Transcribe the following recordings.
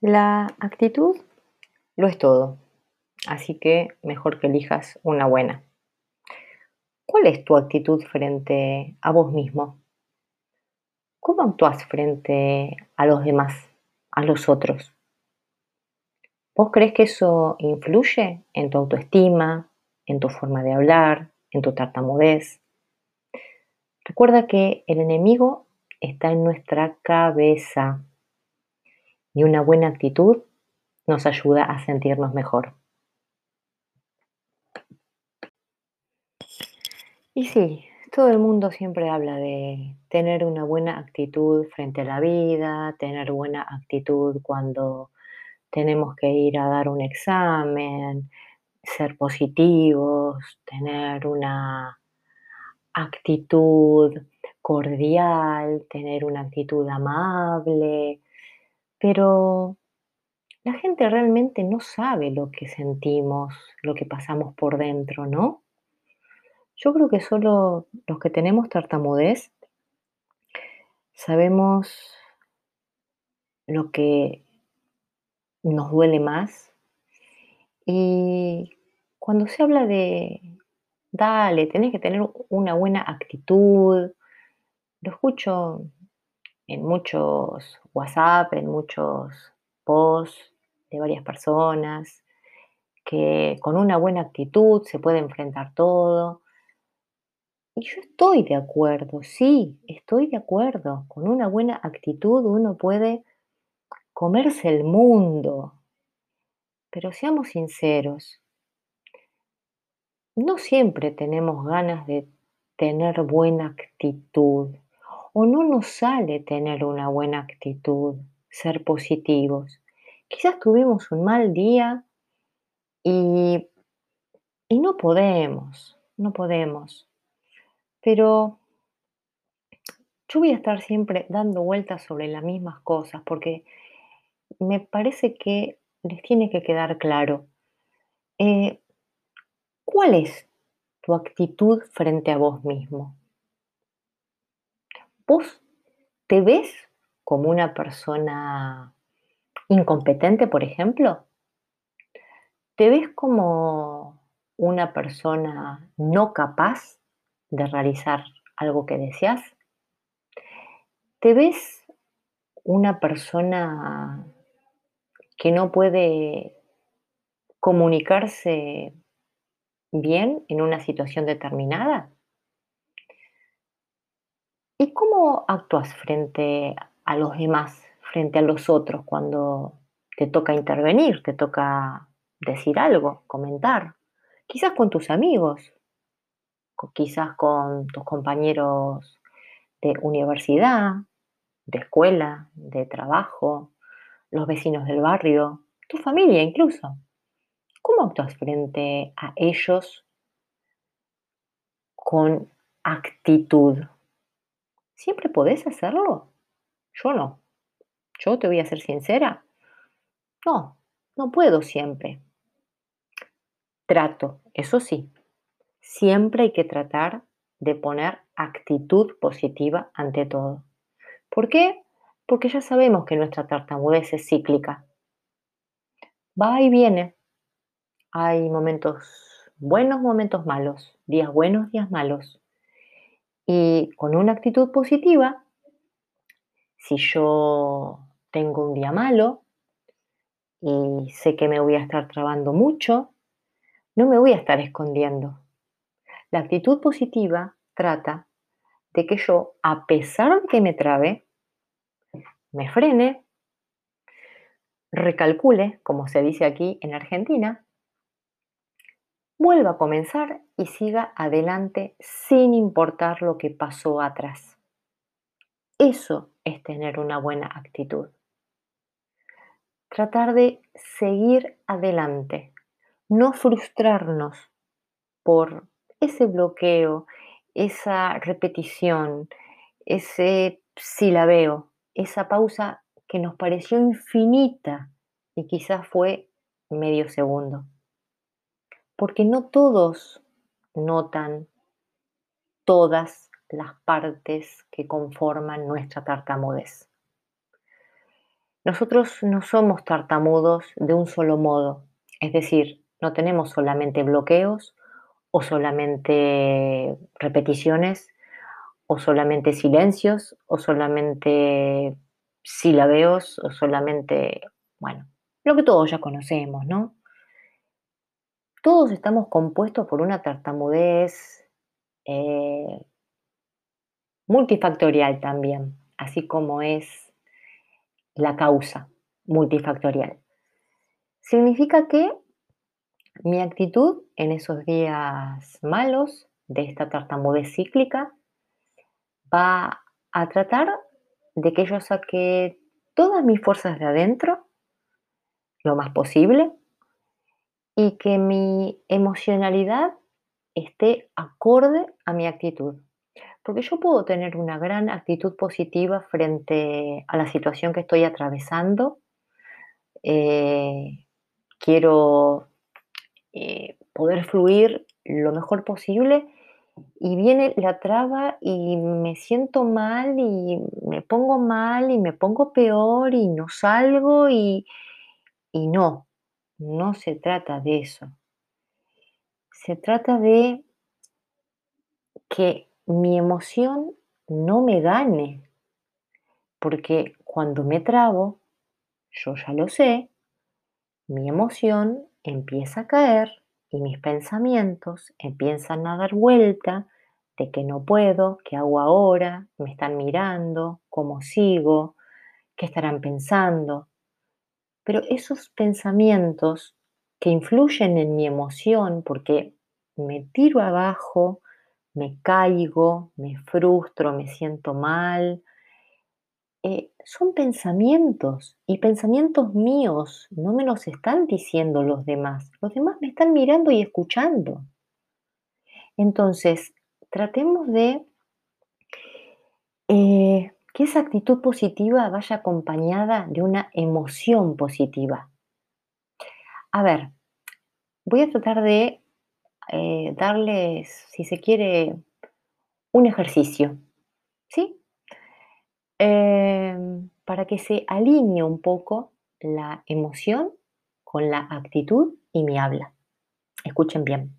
La actitud lo es todo, así que mejor que elijas una buena. ¿Cuál es tu actitud frente a vos mismo? ¿Cómo actúas frente a los demás, a los otros? ¿Vos crees que eso influye en tu autoestima, en tu forma de hablar, en tu tartamudez? Recuerda que el enemigo está en nuestra cabeza y una buena actitud nos ayuda a sentirnos mejor. Y sí, todo el mundo siempre habla de tener una buena actitud frente a la vida, tener buena actitud cuando tenemos que ir a dar un examen, ser positivos, tener una actitud cordial, tener una actitud amable, pero la gente realmente no sabe lo que sentimos, lo que pasamos por dentro, ¿no? Yo creo que solo los que tenemos tartamudez sabemos lo que nos duele más. Y cuando se habla de, dale, tenés que tener una buena actitud, lo escucho en muchos WhatsApp, en muchos posts de varias personas, que con una buena actitud se puede enfrentar todo. Y yo estoy de acuerdo, sí, estoy de acuerdo. Con una buena actitud uno puede comerse el mundo. Pero seamos sinceros, no siempre tenemos ganas de tener buena actitud o no nos sale tener una buena actitud, ser positivos. Quizás tuvimos un mal día y, y no podemos, no podemos. Pero yo voy a estar siempre dando vueltas sobre las mismas cosas porque me parece que les tiene que quedar claro. Eh, ¿Cuál es tu actitud frente a vos mismo? ¿Vos te ves como una persona incompetente, por ejemplo? ¿Te ves como una persona no capaz de realizar algo que deseas? ¿Te ves una persona que no puede comunicarse bien en una situación determinada? ¿Y cómo actúas frente a los demás, frente a los otros, cuando te toca intervenir, te toca decir algo, comentar? Quizás con tus amigos, quizás con tus compañeros de universidad, de escuela, de trabajo, los vecinos del barrio, tu familia incluso. ¿Cómo actúas frente a ellos con actitud? ¿Siempre podés hacerlo? Yo no. Yo te voy a ser sincera. No, no puedo siempre. Trato, eso sí. Siempre hay que tratar de poner actitud positiva ante todo. ¿Por qué? Porque ya sabemos que nuestra tartamudez es cíclica. Va y viene. Hay momentos buenos, momentos malos, días buenos, días malos. Y con una actitud positiva, si yo tengo un día malo y sé que me voy a estar trabando mucho, no me voy a estar escondiendo. La actitud positiva trata de que yo, a pesar de que me trabe, me frene, recalcule, como se dice aquí en Argentina, vuelva a comenzar y siga adelante sin importar lo que pasó atrás. Eso es tener una buena actitud. Tratar de seguir adelante, no frustrarnos por ese bloqueo, esa repetición, ese silabeo, esa pausa que nos pareció infinita y quizás fue medio segundo porque no todos notan todas las partes que conforman nuestra tartamudez. Nosotros no somos tartamudos de un solo modo, es decir, no tenemos solamente bloqueos o solamente repeticiones o solamente silencios o solamente silabeos o solamente, bueno, lo que todos ya conocemos, ¿no? Todos estamos compuestos por una tartamudez eh, multifactorial también, así como es la causa multifactorial. Significa que mi actitud en esos días malos de esta tartamudez cíclica va a tratar de que yo saque todas mis fuerzas de adentro lo más posible y que mi emocionalidad esté acorde a mi actitud. Porque yo puedo tener una gran actitud positiva frente a la situación que estoy atravesando. Eh, quiero eh, poder fluir lo mejor posible y viene la traba y me siento mal y me pongo mal y me pongo peor y no salgo y, y no, no se trata de eso. Se trata de que mi emoción no me gane, porque cuando me trabo, yo ya lo sé, mi emoción empieza a caer y mis pensamientos empiezan a dar vuelta de que no puedo, qué hago ahora, me están mirando, cómo sigo, qué estarán pensando. Pero esos pensamientos que influyen en mi emoción, porque me tiro abajo, me caigo, me frustro, me siento mal, eh, son pensamientos y pensamientos míos, no me los están diciendo los demás. Los demás me están mirando y escuchando. Entonces, tratemos de que esa actitud positiva vaya acompañada de una emoción positiva. A ver, voy a tratar de eh, darles, si se quiere, un ejercicio, ¿sí? Em, para que se alinee un poco la emoción con la actitud y mi habla. Escuchen bien.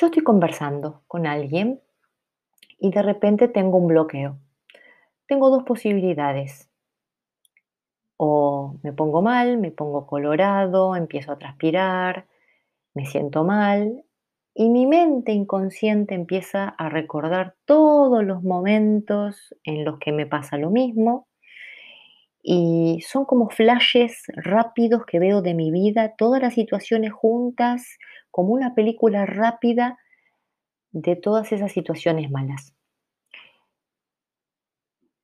Yo estoy conversando con alguien y de repente tengo un bloqueo. Tengo dos posibilidades. O me pongo mal, me pongo colorado, empiezo a transpirar, me siento mal y mi mente inconsciente empieza a recordar todos los momentos en los que me pasa lo mismo y son como flashes rápidos que veo de mi vida, todas las situaciones juntas, como una película rápida de todas esas situaciones malas.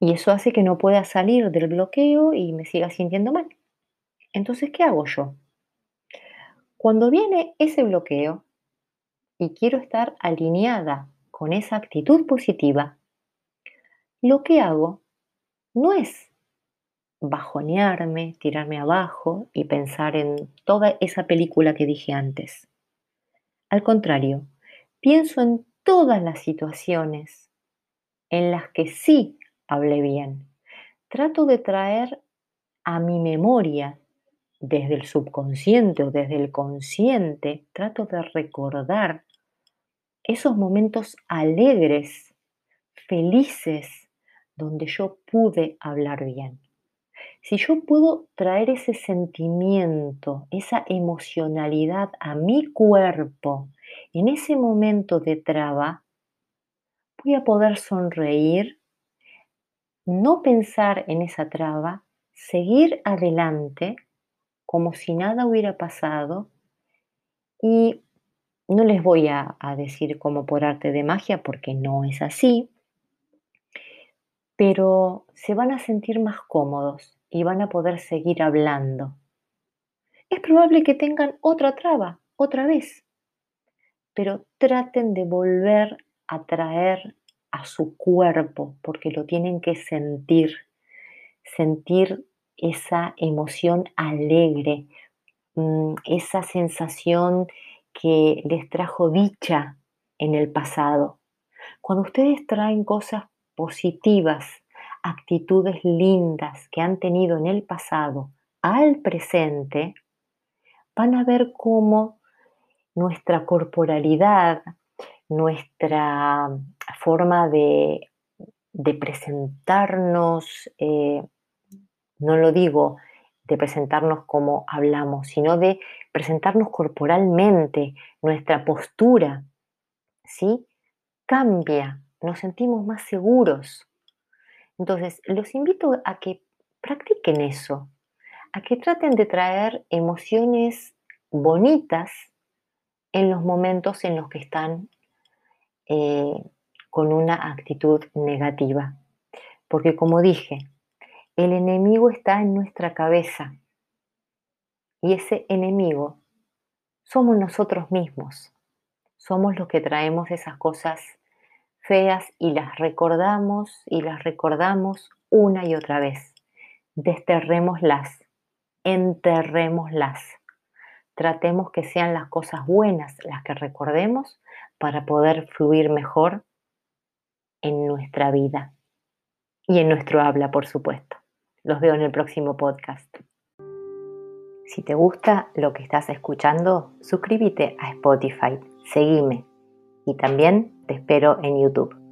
Y eso hace que no pueda salir del bloqueo y me siga sintiendo mal. Entonces, ¿qué hago yo? Cuando viene ese bloqueo y quiero estar alineada con esa actitud positiva, lo que hago no es bajonearme, tirarme abajo y pensar en toda esa película que dije antes. Al contrario, pienso en todas las situaciones en las que sí hablé bien. Trato de traer a mi memoria desde el subconsciente o desde el consciente, trato de recordar esos momentos alegres, felices, donde yo pude hablar bien. Si yo puedo traer ese sentimiento, esa emocionalidad a mi cuerpo en ese momento de traba, voy a poder sonreír, no pensar en esa traba, seguir adelante como si nada hubiera pasado y no les voy a, decir como por arte de magia porque no es así, pero se van a sentir más cómodos y van a poder seguir hablando. Es probable que tengan otra traba, otra vez, pero traten de volver a traer a su cuerpo porque lo tienen que sentir, sentir esa emoción alegre, mm, esa sensación que les trajo dicha en el pasado. Cuando ustedes traen cosas positivas actitudes lindas que han tenido en el pasado al presente, van a ver cómo nuestra corporalidad, nuestra forma de, presentarnos, eh, no lo digo de presentarnos como hablamos, sino de presentarnos corporalmente, nuestra postura, ¿sí? Cambia, nos sentimos más seguros. Entonces, los invito a que practiquen eso, a que traten de traer emociones bonitas en los momentos en los que están eh, con una actitud negativa. Porque como dije, el enemigo está en nuestra cabeza y ese enemigo somos nosotros mismos. Somos los que traemos esas cosas feas y las recordamos y las recordamos una y otra vez. Desterrémoslas, enterrémoslas. Tratemos que sean las cosas buenas las que recordemos para poder fluir mejor en nuestra vida y en nuestro habla, por supuesto. Los veo en el próximo podcast. Si te gusta lo que estás escuchando, suscríbete a Spotify, seguime y también te espero en YouTube.